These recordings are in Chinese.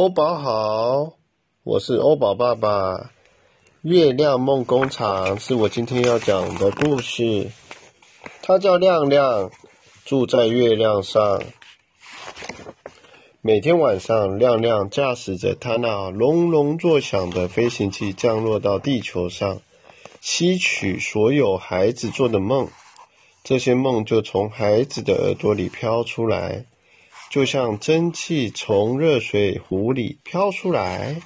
欧宝好，我是欧宝爸爸。月亮梦工厂是我今天要讲的故事。它叫亮亮，住在月亮上。每天晚上，亮亮驾驶着他那隆隆作响的飞行器降落到地球上，吸取所有孩子做的梦。这些梦就从孩子的耳朵里飘出来。就像蒸汽从热水壶里飘出来。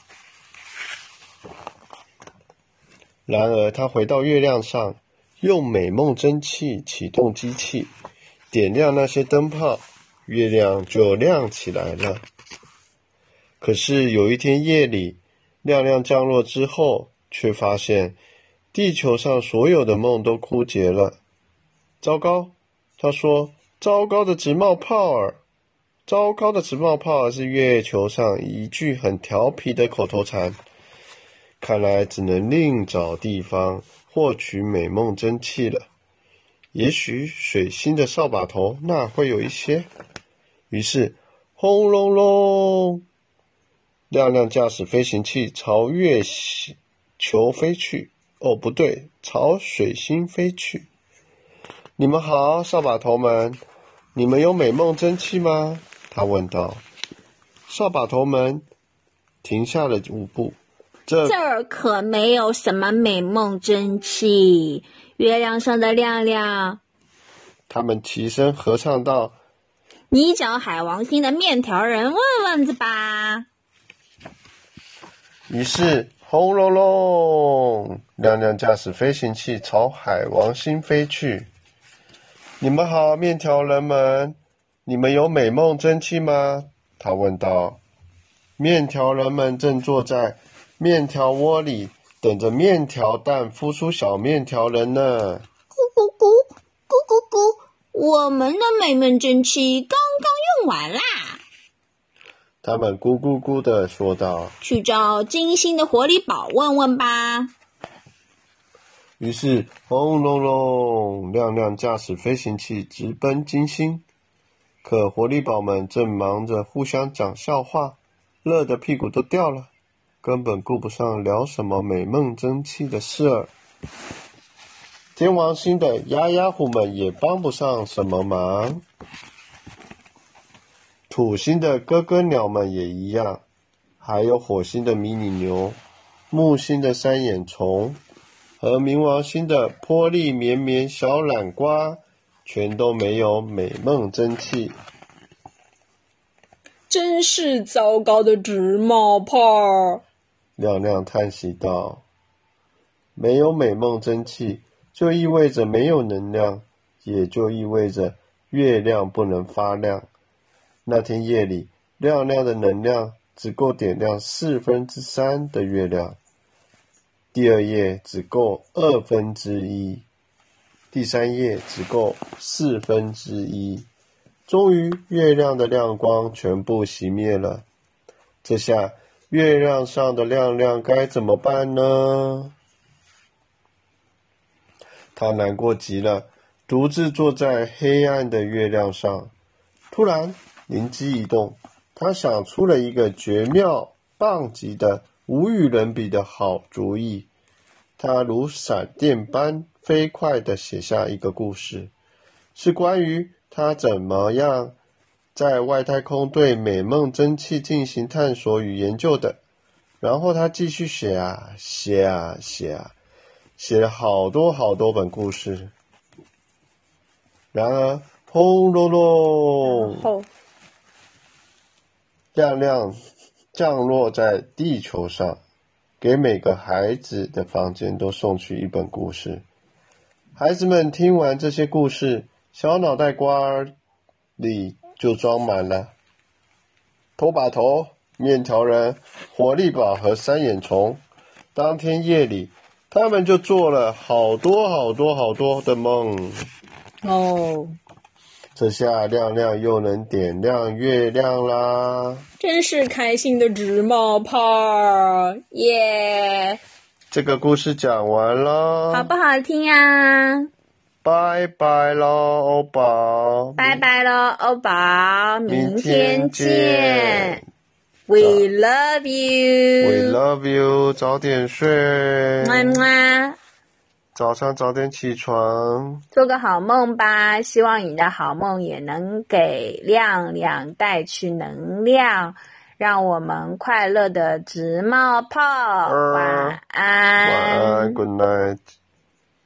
然而，他回到月亮上，用美梦蒸汽启动机器，点亮那些灯泡，月亮就亮起来了。可是有一天夜里，亮亮降落之后，却发现地球上所有的梦都枯竭了。糟糕，他说：“糟糕的直冒泡儿。”糟糕的直冒泡是月球上一句很调皮的口头禅，看来只能另找地方获取美梦蒸汽了。也许水星的扫把头那会有一些。于是，轰隆隆，亮亮驾驶飞行器朝月球飞去。哦，不对，朝水星飞去。你们好，扫把头们，你们有美梦蒸汽吗？他问道：“扫把头们停下了舞步。这这儿可没有什么美梦蒸汽。月亮上的亮亮，他们齐声合唱道：‘你找海王星的面条人问问子吧。’于是，轰隆隆，亮亮驾驶飞行器朝海王星飞去。你们好，面条人们。”你们有美梦蒸汽吗？他问道。面条人们正坐在面条窝里，等着面条蛋孵出小面条人呢。咕咕咕，咕咕咕，我们的美梦蒸汽刚刚用完啦。他们咕咕咕的说道。去找金星的活力宝问问吧。于是，轰隆隆，亮亮驾驶飞行器直奔金星。可活力宝们正忙着互相讲笑话，乐得屁股都掉了，根本顾不上聊什么美梦蒸汽的事儿。天王星的鸭鸭虎们也帮不上什么忙，土星的哥哥鸟们也一样，还有火星的迷你牛，木星的三眼虫，和冥王星的波丽绵绵小懒瓜。全都没有美梦蒸汽，真是糟糕的直冒泡！亮亮叹息道：“没有美梦蒸汽，就意味着没有能量，也就意味着月亮不能发亮。那天夜里，亮亮的能量只够点亮四分之三的月亮，第二夜只够二分之一。”第三页只够四分之一，终于月亮的亮光全部熄灭了。这下月亮上的亮亮该怎么办呢？他难过极了，独自坐在黑暗的月亮上。突然灵机一动，他想出了一个绝妙、棒极的、无与伦比的好主意。他如闪电般。飞快地写下一个故事，是关于他怎么样在外太空对美梦蒸汽进行探索与研究的。然后他继续写啊写啊写啊，写了好多好多本故事。然而，轰隆隆，亮亮降落在地球上，给每个孩子的房间都送去一本故事。孩子们听完这些故事，小脑袋瓜里就装满了头把头、面条人、活力宝和三眼虫。当天夜里，他们就做了好多好多好多的梦。哦，这下亮亮又能点亮月亮啦！真是开心的直冒泡，耶！这个故事讲完了，好不好听啊？拜拜喽，欧宝！拜拜喽，欧宝！明天见。We love you. We love you. 早点睡。么么。早上早点起床，做个好梦吧。希望你的好梦也能给亮亮带去能量，让我们快乐的直冒泡。呃、晚安。晚安，Good night。